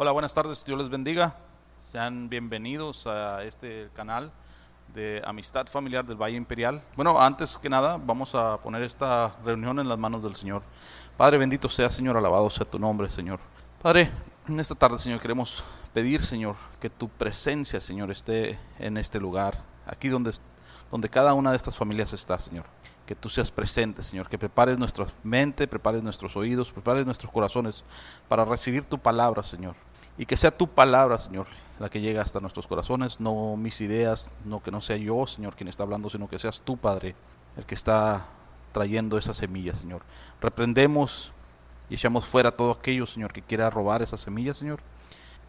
Hola, buenas tardes, Dios les bendiga. Sean bienvenidos a este canal de Amistad Familiar del Valle Imperial. Bueno, antes que nada, vamos a poner esta reunión en las manos del Señor. Padre, bendito sea, Señor, alabado sea tu nombre, Señor. Padre, en esta tarde, Señor, queremos pedir, Señor, que tu presencia, Señor, esté en este lugar, aquí donde, donde cada una de estas familias está, Señor que tú seas presente, Señor, que prepares nuestra mente, prepares nuestros oídos, prepares nuestros corazones para recibir tu palabra, Señor. Y que sea tu palabra, Señor, la que llegue hasta nuestros corazones, no mis ideas, no que no sea yo, Señor, quien está hablando, sino que seas tú, Padre, el que está trayendo esa semilla, Señor. Reprendemos y echamos fuera todo aquello, Señor, que quiera robar esa semilla, Señor.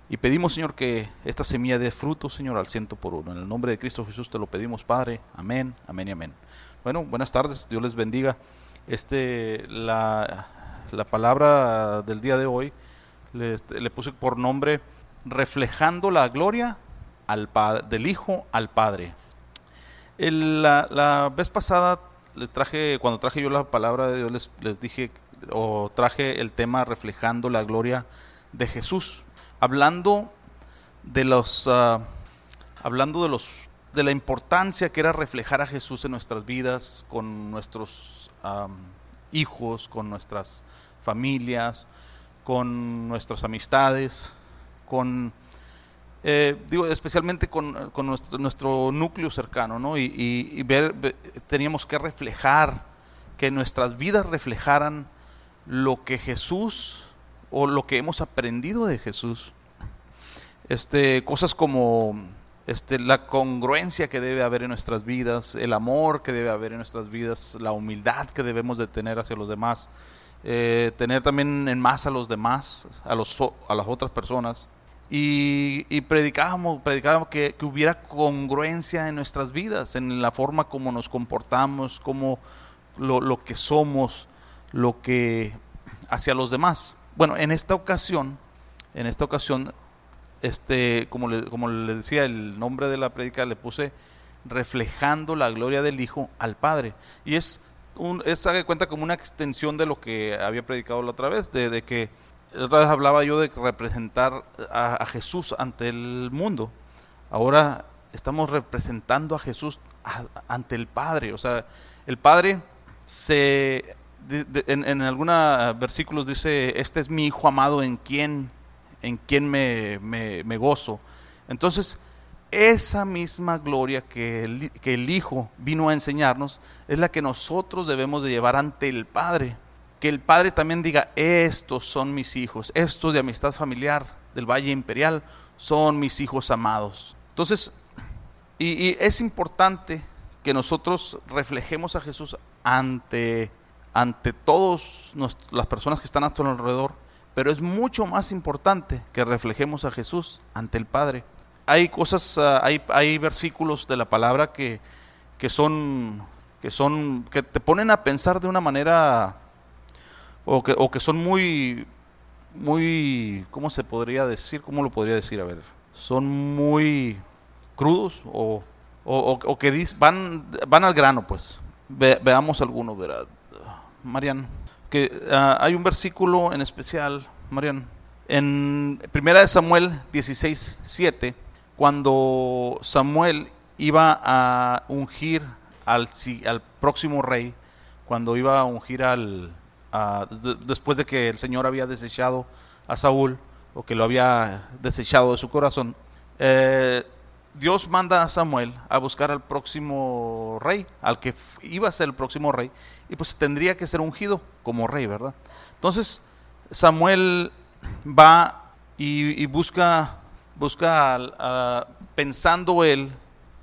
Y pedimos, Señor, que esta semilla dé fruto, Señor, al ciento por uno. En el nombre de Cristo Jesús te lo pedimos, Padre. Amén, amén y amén. Bueno, buenas tardes, Dios les bendiga. Este, la, la palabra del día de hoy le, puse por nombre reflejando la gloria al del Hijo al Padre. la, vez pasada le traje, cuando traje yo la palabra de Dios, les, les dije, o traje el tema reflejando la gloria de Jesús, hablando de los, uh, hablando de los, de la importancia que era reflejar a Jesús en nuestras vidas, con nuestros hijos, con nuestras familias, con nuestras amistades, con, eh, digo, especialmente con, nuestro, núcleo cercano, ¿no? Y, ver, teníamos que reflejar, que nuestras vidas reflejaran lo que Jesús o lo que hemos aprendido de Jesús. Este, cosas como este, la congruencia que debe haber en nuestras vidas, el amor que debe haber en nuestras vidas, la humildad que debemos de tener hacia los demás, eh, tener también en más a los demás, a, los, a las otras personas. Y, predicábamos, predicábamos que, que, hubiera congruencia en nuestras vidas, en la forma como nos comportamos, como lo, lo que somos, lo que hacia los demás. Bueno, en esta ocasión, en esta ocasión, este, como le, como le decía, el nombre de la predica le puse reflejando la gloria del Hijo al Padre. Y es un, es, haga cuenta como una extensión de lo que había predicado la otra vez, de, que otra vez hablaba yo de representar a, Jesús ante el mundo. Ahora estamos representando a Jesús ante el Padre. O sea, el Padre se... en, algunos versículos dice, este es mi Hijo amado en quien, en quien me gozo. Entonces, esa misma gloria que el, que el, Hijo vino a enseñarnos es la que nosotros debemos de llevar ante el Padre. Que el Padre también diga, estos son mis hijos, estos de amistad familiar del Valle Imperial son mis hijos amados. Entonces, y, es importante que nosotros reflejemos a Jesús ante, ante todas las personas que están a nuestro alrededor, pero es mucho más importante que reflejemos a Jesús ante el Padre hay cosas, ah, hay, versículos de la palabra que, que son que son que te ponen a pensar de una manera o que, o que son muy muy cómo se podría decir cómo lo podría decir a ver son muy crudos o, o, que van van al grano pues. Veamos algunos ¿verdad? Marian que ah, hay un versículo en especial Marian en primera de Samuel 16 7 cuando Samuel iba a ungir al, próximo rey, cuando iba a ungir al, después de que el Señor había desechado a Saúl, o que lo había desechado de su corazón, eh, Dios manda a Samuel a buscar al próximo rey, al que iba a ser el próximo rey, y pues tendría que ser ungido como rey, ¿verdad? Entonces Samuel va y busca busca pensando él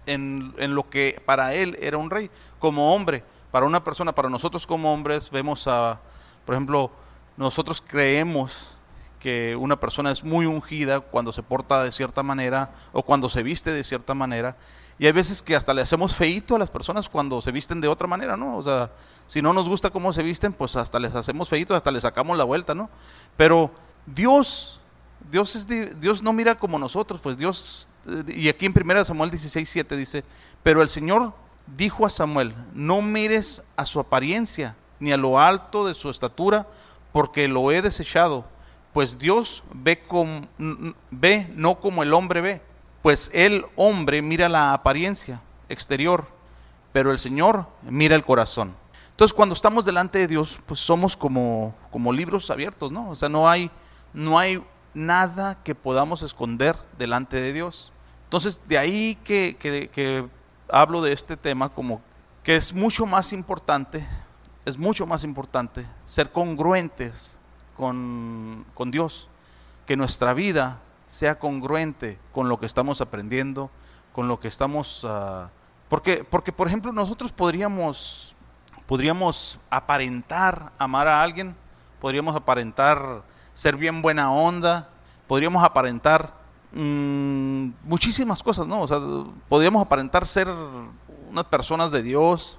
en, lo que para él era un rey, como hombre, para una persona, para nosotros como hombres vemos a, por ejemplo, nosotros creemos que una persona es muy ungida cuando se porta de cierta manera o cuando se viste de cierta manera. Y hay veces que hasta le hacemos feito a las personas cuando se visten de otra manera, ¿no? O sea, si no nos gusta cómo se visten, pues hasta les hacemos feito, hasta les sacamos la vuelta, ¿no? Pero Dios Dios, es Dios no mira como nosotros, pues Dios, eh, y aquí en 1 Samuel 16, 7 dice, pero el Señor dijo a Samuel, no mires a su apariencia, ni a lo alto de su estatura, porque lo he desechado, pues Dios ve, com- ve no como el hombre ve, pues el hombre mira la apariencia exterior, pero el Señor mira el corazón. Entonces cuando estamos delante de Dios, pues somos como, como libros abiertos, ¿no? O sea, no hay, no hay nada que podamos esconder delante de Dios. Entonces de ahí que, que- que hablo de este tema como que es mucho más importante, es mucho más importante ser congruentes con, con Dios, que nuestra vida sea congruente con lo que estamos aprendiendo, con lo que estamos... ah, porque, porque, por ejemplo, nosotros podríamos, podríamos aparentar amar a alguien, podríamos aparentar ser bien buena onda, podríamos aparentar mm, muchísimas cosas, ¿no? O sea, podríamos aparentar ser unas personas de Dios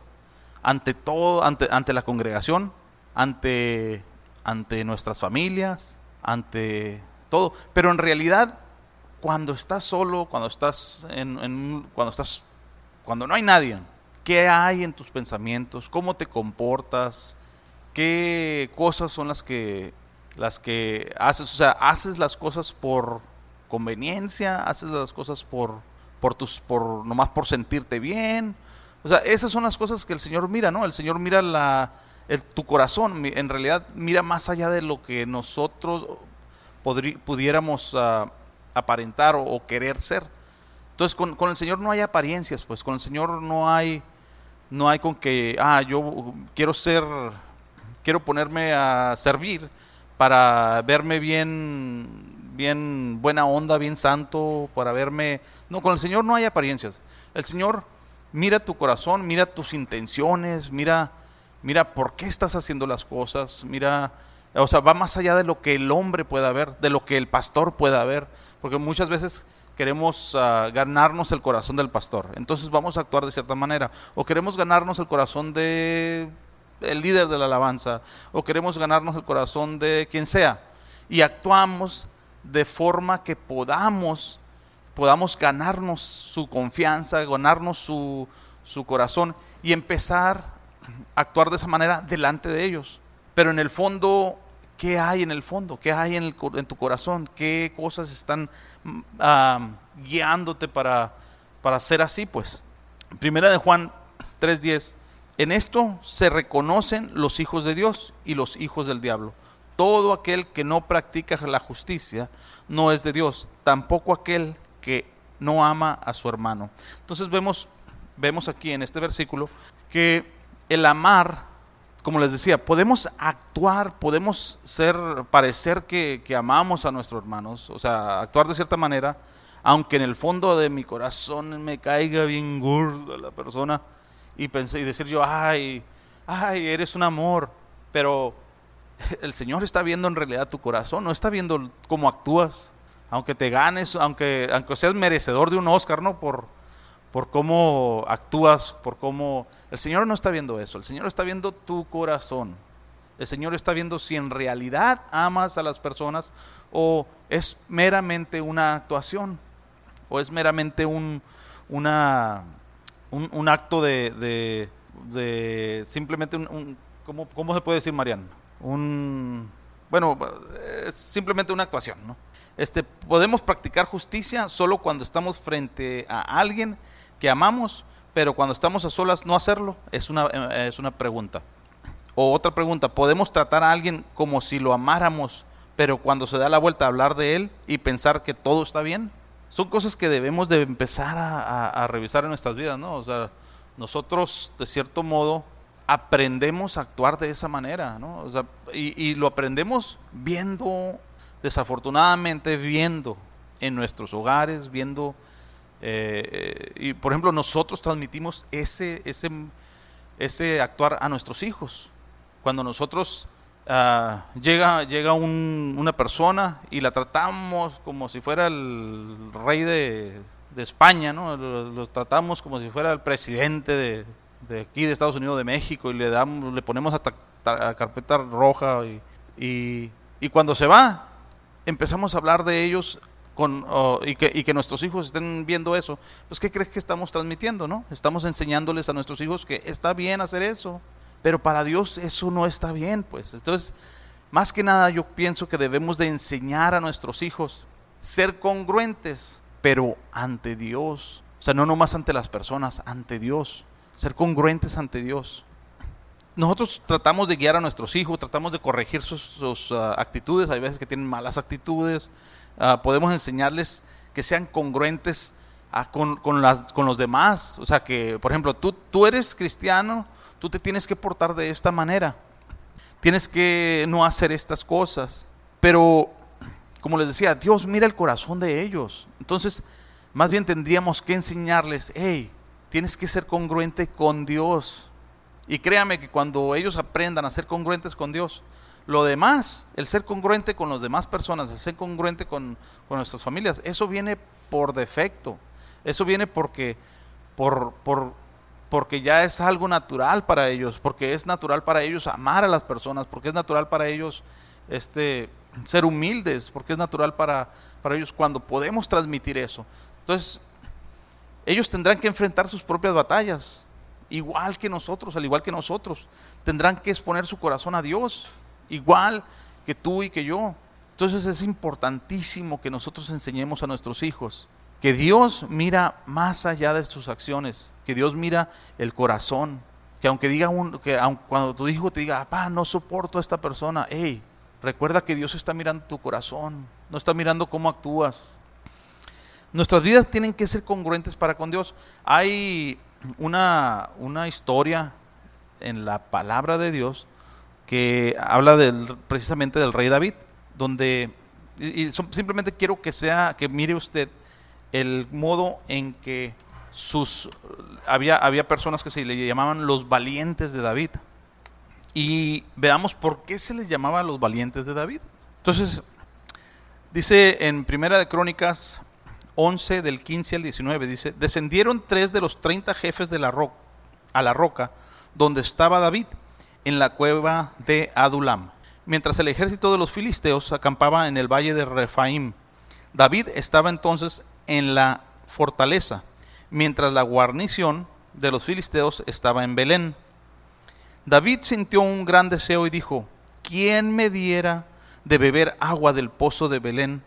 ante todo, ante, ante la congregación, ante, ante nuestras familias, ante todo. Pero en realidad, cuando estás solo, cuando estás en, cuando estás, cuando no hay nadie, ¿qué hay en tus pensamientos? ¿Cómo te comportas? ¿Qué cosas son las que las que haces? O sea, haces las cosas por conveniencia, haces las cosas por por tus por nomás por sentirte bien. O sea, esas son las cosas que el Señor mira, ¿no? El Señor mira la tu corazón, en realidad mira más allá de lo que nosotros podrí- pudiéramos ah, aparentar o, o querer ser. Entonces, con, con el Señor no hay apariencias, pues con el Señor no hay, no hay con que, ah, yo quiero ser, quiero ponerme a servir para verme bien, bien buena onda, bien santo, para verme... No, con el Señor no hay apariencias. El Señor mira tu corazón, mira tus intenciones, mira, mira por qué estás haciendo las cosas, mira, o sea, va más allá de lo que el hombre pueda ver, de lo que el pastor pueda ver, porque muchas veces queremos ah, ganarnos el corazón del pastor, entonces vamos a actuar de cierta manera, o queremos ganarnos el corazón de el líder de la alabanza, o queremos ganarnos el corazón de quien sea, y actuamos de forma que podamos podamos ganarnos su confianza, ganarnos su, su corazón y empezar a actuar de esa manera delante de ellos. Pero en el fondo, ¿qué hay en el fondo? ¿Qué hay en, el en tu corazón? ¿Qué cosas están ah, guiándote para, para ser así? Pues, primera de Juan 3.10, en esto se reconocen los hijos de Dios y los hijos del diablo. Todo aquel que no practica la justicia no es de Dios, tampoco aquel que no ama a su hermano. Entonces vemos, vemos aquí en este versículo que el amar, como les decía, podemos actuar, podemos ser, parecer que, que amamos a nuestros hermanos, o sea, actuar de cierta manera, aunque en el fondo de mi corazón me caiga bien gorda la persona y pensé y decir yo, ay, ay, eres un amor, pero el Señor está viendo en realidad tu corazón, no está viendo cómo actúas, aunque te ganes, aunque, aunque seas merecedor de un Oscar, ¿no? Por, por cómo actúas, por cómo... El Señor no está viendo eso, el Señor está viendo tu corazón. El Señor está viendo si en realidad amas a las personas o es meramente una actuación, o es meramente un, una, un, un acto de, de, simplemente un... un- ¿cómo, ¿Cómo se puede decir, Marian? Un... Bueno, es simplemente una actuación, ¿no? Este, podemos practicar justicia solo cuando estamos frente a alguien que amamos, pero cuando estamos a solas no hacerlo, es una, eh, es una pregunta. O otra pregunta, ¿podemos tratar a alguien como si lo amáramos, pero cuando se da la vuelta a hablar de él y pensar que todo está bien? Son cosas que debemos de empezar a, revisar en nuestras vidas, ¿no? O sea, nosotros, de cierto modo, aprendemos a actuar de esa manera, ¿no? O sea, y, y lo aprendemos viendo, desafortunadamente viendo en nuestros hogares, viendo, eh, eh, y por ejemplo nosotros transmitimos ese, ese, ese actuar a nuestros hijos. Cuando nosotros ah, llega, llega un- una persona y la tratamos como si fuera el rey de, España, ¿no? Lo- Los tratamos como si fuera el presidente de, aquí de Estados Unidos de México y le damos, le ponemos a, ta- ta- a carpeta roja y, y, cuando se va empezamos a hablar de ellos con, y, que, y que nuestros hijos estén viendo eso, pues ¿qué crees que estamos transmitiendo, no? Estamos enseñándoles a nuestros hijos que está bien hacer eso, pero para Dios eso no está bien, pues. Entonces, más que nada yo pienso que debemos de enseñar a nuestros hijos ser congruentes, pero ante Dios. O sea, no nomás ante las personas, ante Dios. Ser congruentes ante Dios. Nosotros tratamos de guiar a nuestros hijos, tratamos de corregir sus, ah, actitudes, hay veces que tienen malas actitudes, ah, podemos enseñarles que sean congruentes ah, con, las, con, los demás. O sea, que, por ejemplo, tú, tú eres cristiano, tú te tienes que portar de esta manera tienes que no hacer estas cosas. Pero, como les decía, Dios mira el corazón de ellos. Entonces, más bien tendríamos que enseñarles, hey, tienes que ser congruente con Dios. Y créame que cuando ellos aprendan a ser congruentes con Dios, lo demás, el ser congruente con las demás personas, el ser congruente con, con nuestras familias, eso viene por defecto. Eso viene porque, por, por, porque ya es algo natural para ellos, porque es natural para ellos amar a las personas, porque es natural para ellos este, ser humildes, porque es natural para, para ellos cuando podemos transmitir eso. Entonces, ellos tendrán que enfrentar sus propias batallas, igual que nosotros, al igual que nosotros. Tendrán que exponer su corazón a Dios, igual que tú y que yo. Entonces es importantísimo que nosotros enseñemos a nuestros hijos que Dios mira más allá de sus acciones, que Dios mira el corazón, que aunque diga un, que cuando tu hijo te diga, papá, no soporto a esta persona, hey, recuerda que Dios está mirando tu corazón, no está mirando cómo actúas. Nuestras vidas tienen que ser congruentes para con Dios. Hay una, una historia en la palabra de Dios que habla precisamente del rey David, donde y simplemente quiero que sea, que mire usted el modo en que sus había, había personas que se le llamaban los valientes de David. Y veamos por qué se les llamaba los valientes de David. Entonces, dice en Primera de Crónicas 11 del 15 al 19 dice, "Descendieron tres de los 30 jefes de la roca a la roca donde estaba David en la cueva de Adulam, mientras el ejército de los filisteos acampaba en el valle de Refaim. David estaba entonces en la fortaleza, mientras la guarnición de los filisteos estaba en Belén. David sintió un gran deseo y dijo, ¿quién me diera de beber agua del pozo de Belén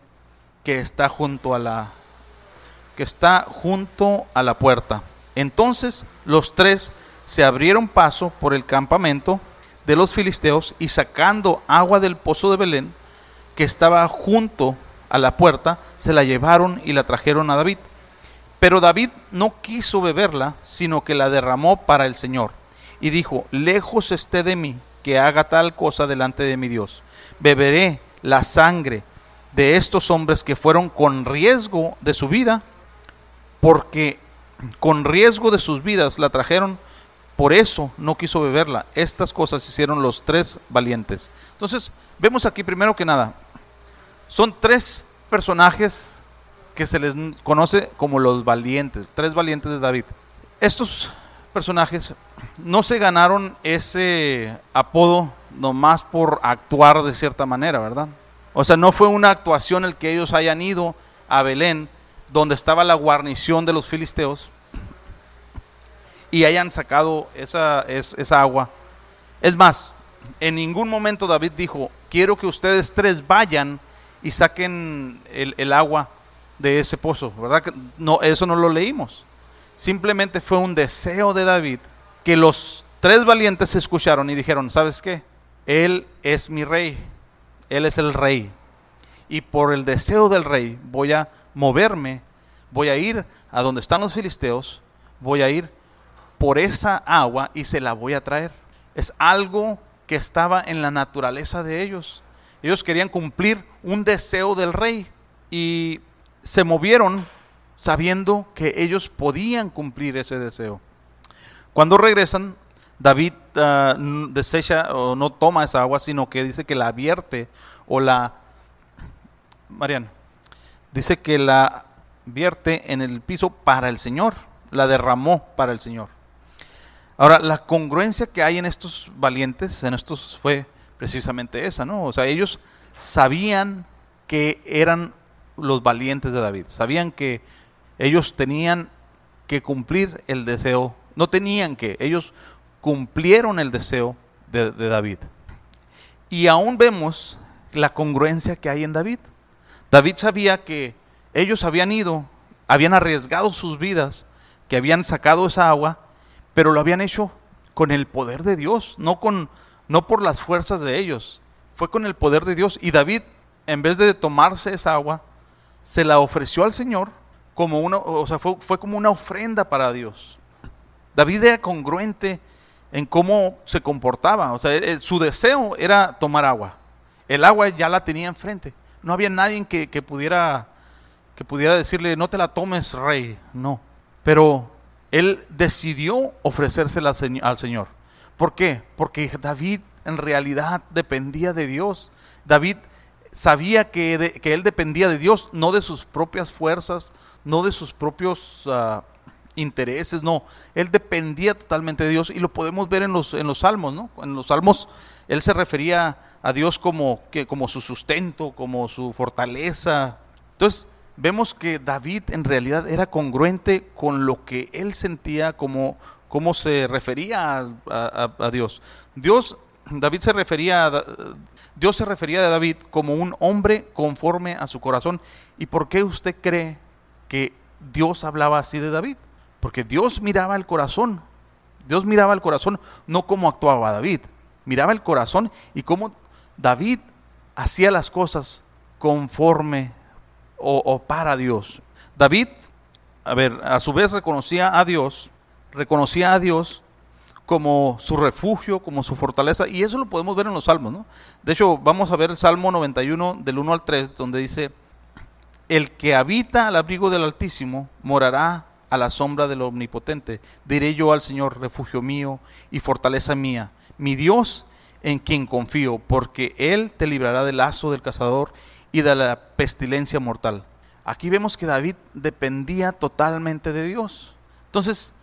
que está junto a la que está junto a la puerta? Entonces los tres se abrieron paso por el campamento de los filisteos y sacando agua del pozo de Belén que estaba junto a la puerta, se la llevaron y la trajeron a David. Pero David no quiso beberla, sino que la derramó para el Señor. Y dijo, lejos esté de mí que haga tal cosa delante de mi Dios. Beberé la sangre de estos hombres que fueron con riesgo de su vida, porque con riesgo de sus vidas la trajeron, por eso no quiso beberla. Estas cosas hicieron los tres valientes. Entonces, vemos aquí primero que nada, son tres personajes que se les conoce como los valientes, tres valientes de David. Estos personajes no se ganaron ese apodo nomás por actuar de cierta manera, ¿verdad? O sea, no fue una actuación el que ellos hayan ido a Belén, donde estaba la guarnición de los filisteos, y hayan sacado esa, esa agua. Es más, en ningún momento David dijo, quiero que ustedes tres vayan y saquen el, agua de ese pozo, ¿verdad? No, eso no lo leímos. Simplemente fue un deseo de David que los tres valientes escucharon y dijeron, ¿sabes qué? Él es mi rey, Él es el rey. Y por el deseo del rey voy a moverme, voy a ir a donde están los filisteos, voy a ir por esa agua y se la voy a traer. Es algo que estaba en la naturaleza de ellos. Ellos querían cumplir un deseo del rey y se movieron sabiendo que ellos podían cumplir ese deseo. Cuando regresan, David ah, desecha o no toma esa agua, sino que dice que la vierte o la... Mariana, dice que la vierte en el piso para el Señor, la derramó para el Señor. Ahora, la congruencia que hay en estos valientes, en estos fue precisamente esa, ¿no? O sea, ellos sabían que eran los valientes de David, sabían que ellos tenían que cumplir el deseo, no tenían que, ellos cumplieron el deseo de, David. Y aún vemos la congruencia que hay en David. David sabía que ellos habían ido, habían arriesgado sus vidas, que habían sacado esa agua, pero lo habían hecho con el poder de Dios, no con no por las fuerzas de ellos, fue con el poder de Dios y David en vez de tomarse esa agua se la ofreció al Señor como una, o sea, fue, como una ofrenda para Dios. David era congruente en cómo se comportaba, o sea, su deseo era tomar agua. El agua ya la tenía enfrente. No había nadie que, que pudiera que pudiera decirle, no te la tomes, rey. No. Pero él decidió ofrecérsela al Señor. ¿Por qué? Porque David en realidad dependía de Dios. David sabía que, que él dependía de Dios, no de sus propias fuerzas, no de sus propios uh, intereses, no. Él dependía totalmente de Dios y lo podemos ver en los, en los salmos, ¿no? En los salmos él se refería a Dios como, que, como su sustento, como su fortaleza. Entonces, vemos que David en realidad era congruente con lo que él sentía, como, cómo se refería a, Dios. Dios, David se refería a, Dios se refería a David como un hombre conforme a su corazón. ¿Y por qué usted cree que Dios hablaba así de David? Porque Dios miraba el corazón. Dios miraba el corazón, no cómo actuaba David. Miraba el corazón y cómo David hacía las cosas conforme o, para Dios. David, a ver, a su vez reconocía a Dios, reconocía a Dios como su refugio, como su fortaleza, y eso lo podemos ver en los salmos, ¿no? De hecho, vamos a ver el Salmo 91 del 1 al 3, donde dice, el que habita al abrigo del Altísimo morará a la sombra del Omnipotente. Diré yo al Señor, refugio mío y fortaleza mía, mi Dios en quien confío, porque Él te librará del lazo del cazador y de la pestilencia mortal. Aquí vemos que David dependía totalmente de Dios. Entonces,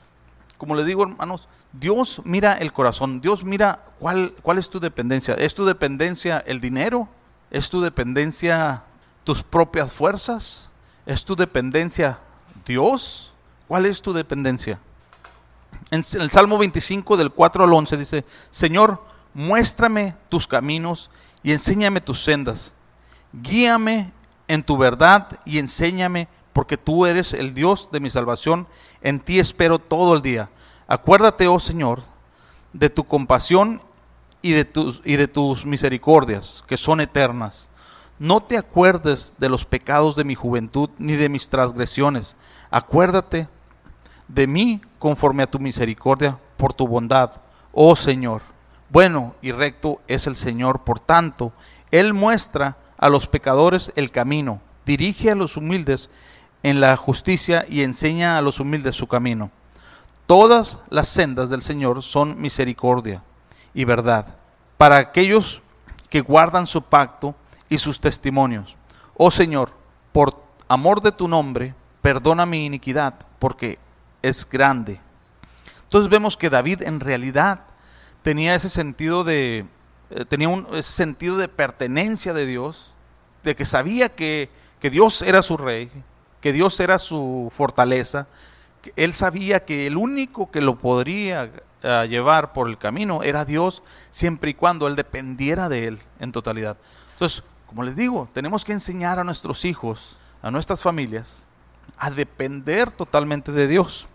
como le digo hermanos, Dios mira el corazón, Dios mira cuál, cuál es tu dependencia. ¿Es tu dependencia el dinero? ¿Es tu dependencia tus propias fuerzas? ¿Es tu dependencia Dios? ¿Cuál es tu dependencia? En el Salmo 25 del 4 al 11 dice, Señor, muéstrame tus caminos y enséñame tus sendas Guíame en tu verdad y enséñame, porque tú eres el Dios de mi salvación. En ti espero todo el día. Acuérdate, oh Señor, de tu compasión y de tus, y de tus misericordias, que son eternas. No te acuerdes de los pecados de mi juventud ni de mis transgresiones. Acuérdate de mí conforme a tu misericordia por tu bondad, oh Señor. Bueno y recto es el Señor, por tanto, Él muestra a los pecadores el camino, dirige a los humildes en la justicia y enseña a los humildes su camino. Todas las sendas del Señor son misericordia y verdad para aquellos que guardan su pacto y sus testimonios. Oh Señor, por amor de tu nombre, perdona mi iniquidad, porque es grande. Entonces vemos que David en realidad tenía ese sentido de eh, tenía un, ese sentido de pertenencia de Dios, de que sabía que, que Dios era su rey, que Dios era su fortaleza, él sabía que el único que lo podría eh, llevar por el camino era Dios, siempre y cuando él dependiera de él en totalidad. Entonces, como les digo, tenemos que enseñar a nuestros hijos, a nuestras familias, a depender totalmente de Dios.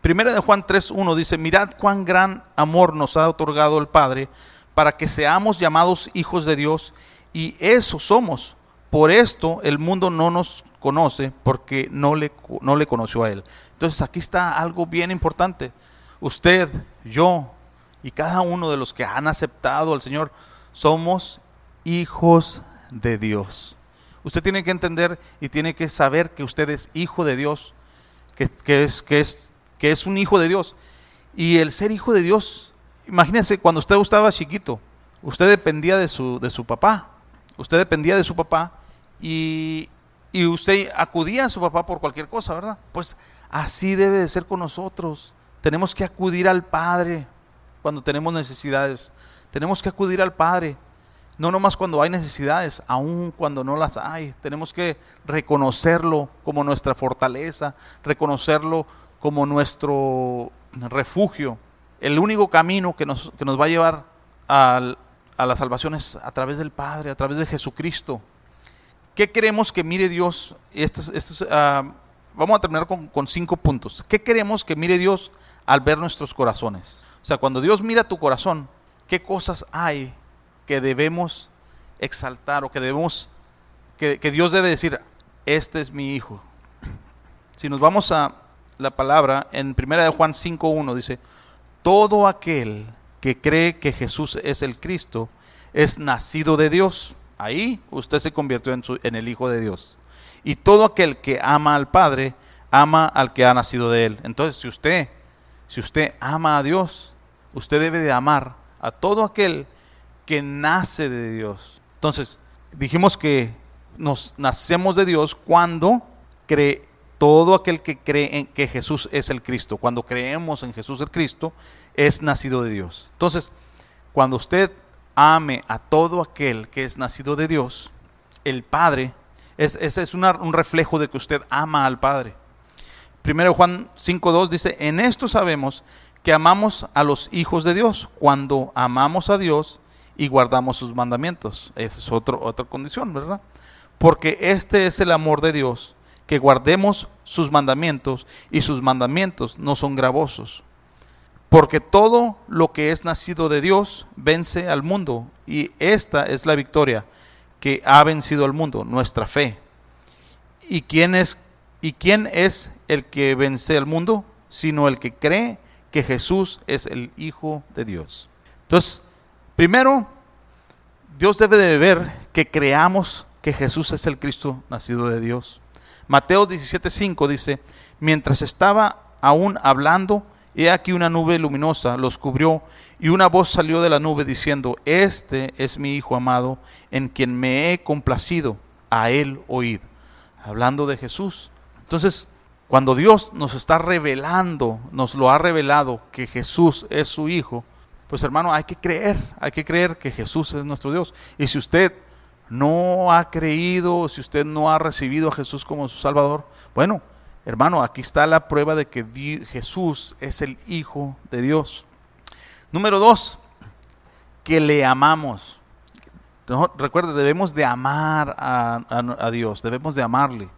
Primera de Juan 3.1 dice, mirad cuán gran amor nos ha otorgado el Padre para que seamos llamados hijos de Dios y eso somos. Por esto el mundo no nos conoce porque no le, no le conoció a Él. Entonces aquí está algo bien importante. Usted, yo y cada uno de los que han aceptado al Señor somos hijos de Dios. Usted tiene que entender y tiene que saber que usted es hijo de Dios, que, es, que, es, que es un hijo de Dios. Y el ser hijo de Dios Imagínense cuando usted estaba chiquito, usted dependía de su, de su papá, usted dependía de su papá y, y usted acudía a su papá por cualquier cosa, ¿verdad? Pues así debe de ser con nosotros. Tenemos que acudir al Padre cuando tenemos necesidades. Tenemos que acudir al Padre. No nomás cuando hay necesidades, aun cuando no las hay. Tenemos que reconocerlo como nuestra fortaleza, reconocerlo como nuestro refugio el único camino que nos, que nos va a llevar a la salvación es a través del Padre, a través de Jesucristo. ¿Qué queremos que mire Dios? Ah, vamos a terminar con, cinco puntos. ¿Qué queremos que mire Dios al ver nuestros corazones? O sea, cuando Dios mira tu corazón, ¿qué cosas hay que debemos exaltar o que debemos, que, Dios debe decir, este es mi hijo? Si nos vamos a la palabra, en 1 de Juan 5.1 dice, todo aquel que cree que Jesús es el Cristo es nacido de Dios. Ahí usted se convirtió en, el Hijo de Dios. Y todo aquel que ama al Padre, ama al que ha nacido de él. Entonces, si usted, si usted ama a Dios, usted debe de amar a todo aquel que nace de Dios. Entonces, dijimos que nos nacemos de Dios cuando cree todo aquel que cree en que Jesús es el Cristo, cuando creemos en Jesús el Cristo, es nacido de Dios. Entonces, cuando usted ame a todo aquel que es nacido de Dios, el Padre, es, ese es un reflejo de que usted ama al Padre. Primero Juan 5.2 dice, en esto sabemos que amamos a los hijos de Dios, cuando amamos a Dios y guardamos sus mandamientos. Esa es otra condición, ¿verdad? Porque este es el amor de Dios, que guardemos sus mandamientos y sus mandamientos no son gravosos. Porque todo lo que es nacido de Dios vence al mundo y esta es la victoria que ha vencido al mundo, nuestra fe. ¿Y quién es, y quién es el que vence al mundo? Sino el que cree que Jesús es el Hijo de Dios. Entonces, primero, Dios debe de ver que creamos que Jesús es el Cristo nacido de Dios. Mateo 17:5 dice, mientras estaba aún hablando, he aquí una nube luminosa los cubrió y una voz salió de la nube diciendo, este es mi Hijo amado, en quien me he complacido, a él oíd. Hablando de Jesús. Entonces, cuando Dios nos está revelando, nos lo ha revelado que Jesús es su Hijo, pues hermano, hay que creer, hay que creer que Jesús es nuestro Dios. Y si usted no ha creído, si usted no ha recibido a Jesús como su Salvador, bueno, hermano, aquí está la prueba de que Jesús es el Hijo de Dios. Número dos, que le amamos. recuerde, debemos de amar a, Dios, debemos de amarle.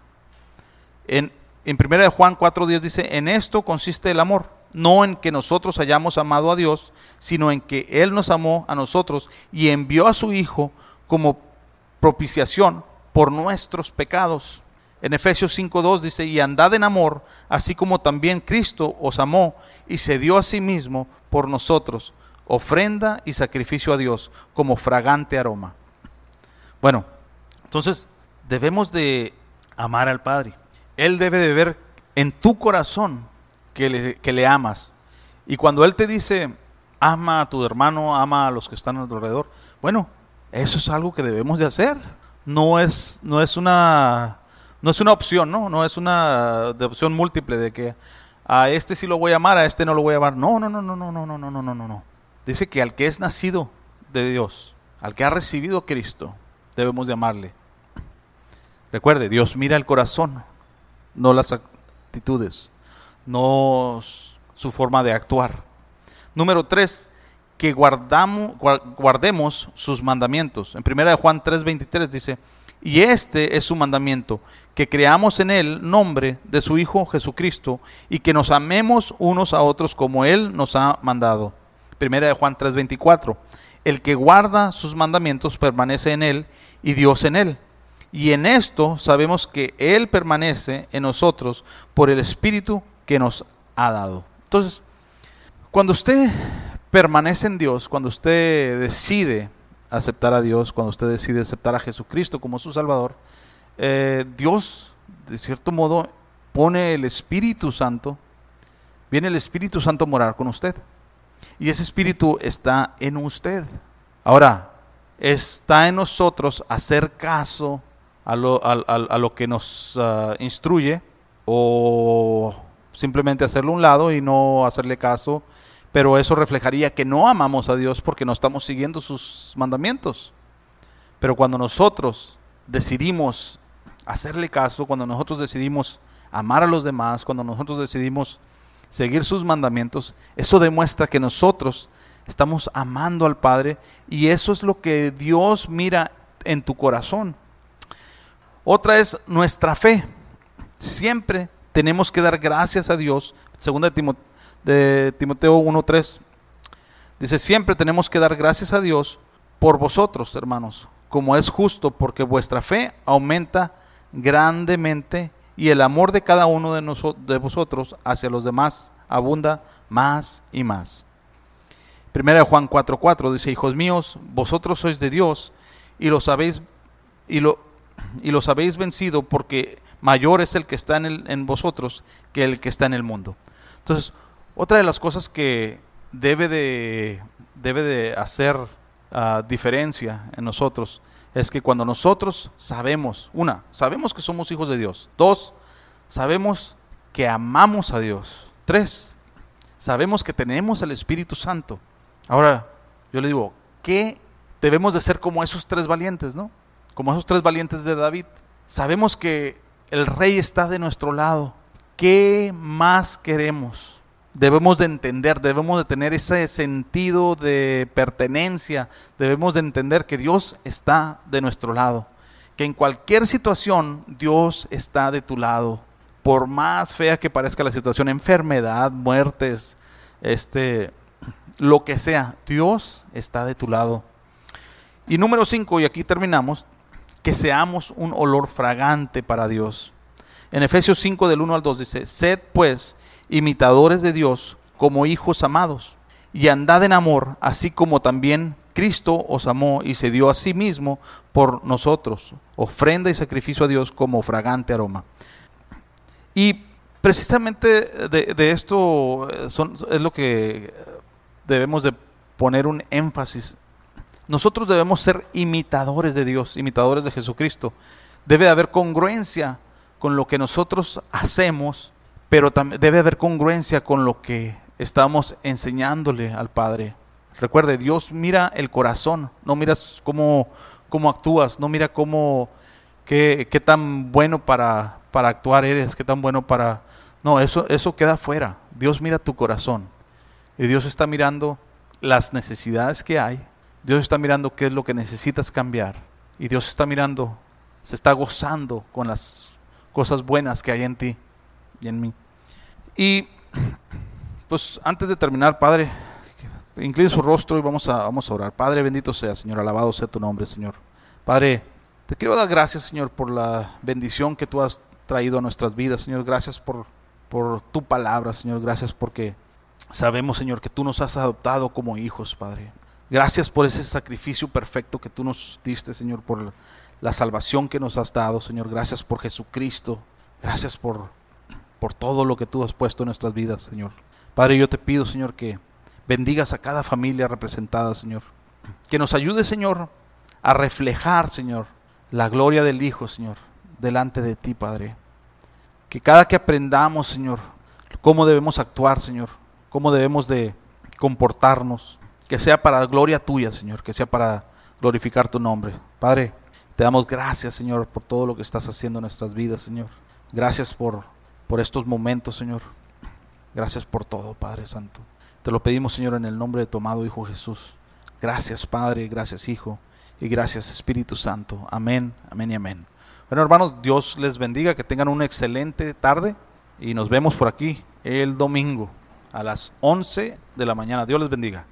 En, en 1 Juan 4.10 dice, en esto consiste el amor, no en que nosotros hayamos amado a Dios, sino en que Él nos amó a nosotros y envió a su Hijo como propiciación por nuestros pecados. En Efesios 5.2 dice, y andad en amor, así como también Cristo os amó y se dio a sí mismo por nosotros, ofrenda y sacrificio a Dios como fragante aroma. Bueno, entonces debemos de amar al Padre. Él debe de ver en tu corazón que le, que le amas. Y cuando Él te dice, ama a tu hermano, ama a los que están a tu alrededor, bueno, eso es algo que debemos de hacer. No es, no es una no es una opción, ¿no? No es una de opción múltiple de que a este sí lo voy a amar, a este no lo voy a amar. No, no, no, no, no, no, no, no, no, no, no. Dice que al que es nacido de Dios, al que ha recibido Cristo, debemos de amarle. Recuerde, Dios mira el corazón, no las actitudes, no su forma de actuar. Número tres, que guardamos, guardemos sus mandamientos. En 1 Juan 3:23 dice, y este es su mandamiento, que creamos en él nombre de su Hijo Jesucristo y que nos amemos unos a otros como él nos ha mandado. 1 Juan 3:24, el que guarda sus mandamientos permanece en él y Dios en él. Y en esto sabemos que Él permanece en nosotros por el Espíritu que nos ha dado. Entonces, cuando usted permanece en Dios, cuando usted decide aceptar a Dios, cuando usted decide aceptar a Jesucristo como su Salvador, eh, Dios, de cierto modo, pone el Espíritu Santo, viene el Espíritu Santo a morar con usted. Y ese Espíritu está en usted. Ahora, está en nosotros hacer caso a lo, a, lo que nos ah, instruye o simplemente hacerlo a un lado y no hacerle caso pero eso reflejaría que no amamos a Dios porque no estamos siguiendo sus mandamientos. Pero cuando nosotros decidimos hacerle caso, cuando nosotros decidimos amar a los demás, cuando nosotros decidimos seguir sus mandamientos, eso demuestra que nosotros estamos amando al Padre y eso es lo que Dios mira en tu corazón. Otra es nuestra fe. Siempre tenemos que dar gracias a Dios. Segunda de Timoteo 1.3 dice, siempre tenemos que dar gracias a Dios por vosotros, hermanos, como es justo, porque vuestra fe aumenta grandemente y el amor de cada uno de, de vosotros hacia los demás abunda más y más. Primera de Juan 4:4 dice, hijos míos, vosotros sois de Dios y lo sabéis y lo, y los habéis vencido porque mayor es el que está en, el, en vosotros que el que está en el mundo. Entonces, otra de las cosas que debe de, debe de hacer uh, diferencia en nosotros es que cuando nosotros sabemos, una, sabemos que somos hijos de Dios, dos, sabemos que amamos a Dios, tres, sabemos que tenemos el Espíritu Santo. Ahora, yo le digo, ¿qué debemos de ser como esos tres valientes, no? Como esos tres valientes de David. Sabemos que el rey está de nuestro lado. ¿Qué más queremos? Debemos de entender, debemos de tener ese sentido de pertenencia, debemos de entender que Dios está de nuestro lado, que en cualquier situación Dios está de tu lado, por más fea que parezca la situación, enfermedad, muertes, este, lo que sea, Dios está de tu lado. Y número cinco, y aquí terminamos, que seamos un olor fragante para Dios. En Efesios 5 del 1 al 2 dice, sed pues imitadores de Dios como hijos amados, y andad en amor, así como también Cristo os amó y se dio a sí mismo por nosotros, ofrenda y sacrificio a Dios como fragante aroma. Y precisamente de, esto eh, es lo que debemos de poner un énfasis. Nosotros debemos ser imitadores de Dios, imitadores de Jesucristo. Debe haber congruencia con lo que nosotros hacemos pero también debe haber congruencia con lo que estamos enseñándole al Padre. Recuerde, Dios mira el corazón, no miras cómo, cómo actúas, no mira cómo, qué, qué tan bueno para, para actuar eres, qué tan bueno para... No, eso, eso queda fuera. Dios mira tu corazón. Y Dios está mirando las necesidades que hay. Dios está mirando qué es lo que necesitas cambiar. Y Dios está mirando, se está gozando con las cosas buenas que hay en ti y en mí. Y pues antes de terminar, Padre, incline su rostro y vamos a, vamos a orar. Padre, bendito sea, Señor, alabado sea tu nombre, Señor. Padre, te quiero dar gracias, Señor, por la bendición que tú has traído a nuestras vidas, Señor. Gracias por, por tu palabra, Señor. Gracias porque sabemos, Señor, que tú nos has adoptado como hijos, Padre. Gracias por ese sacrificio perfecto que tú nos diste, Señor, por la salvación que nos has dado, Señor. Gracias por Jesucristo. Gracias por por todo lo que tú has puesto en nuestras vidas, Señor. Padre, yo te pido, Señor, que bendigas a cada familia representada, Señor. Que nos ayude, Señor, a reflejar, Señor, la gloria del Hijo, Señor, delante de ti, Padre. Que cada que aprendamos, Señor, cómo debemos actuar, Señor, cómo debemos de comportarnos, que sea para gloria tuya, Señor, que sea para glorificar tu nombre. Padre, te damos gracias, Señor, por todo lo que estás haciendo en nuestras vidas, Señor. Gracias por por estos momentos, Señor. Gracias por todo, Padre Santo. Te lo pedimos, Señor, en el nombre de tu amado Hijo Jesús. Gracias, Padre, gracias, Hijo, y gracias, Espíritu Santo. Amén, amén y amén. Bueno, hermanos, Dios les bendiga, que tengan una excelente tarde y nos vemos por aquí el domingo a las 11 de la mañana. Dios les bendiga.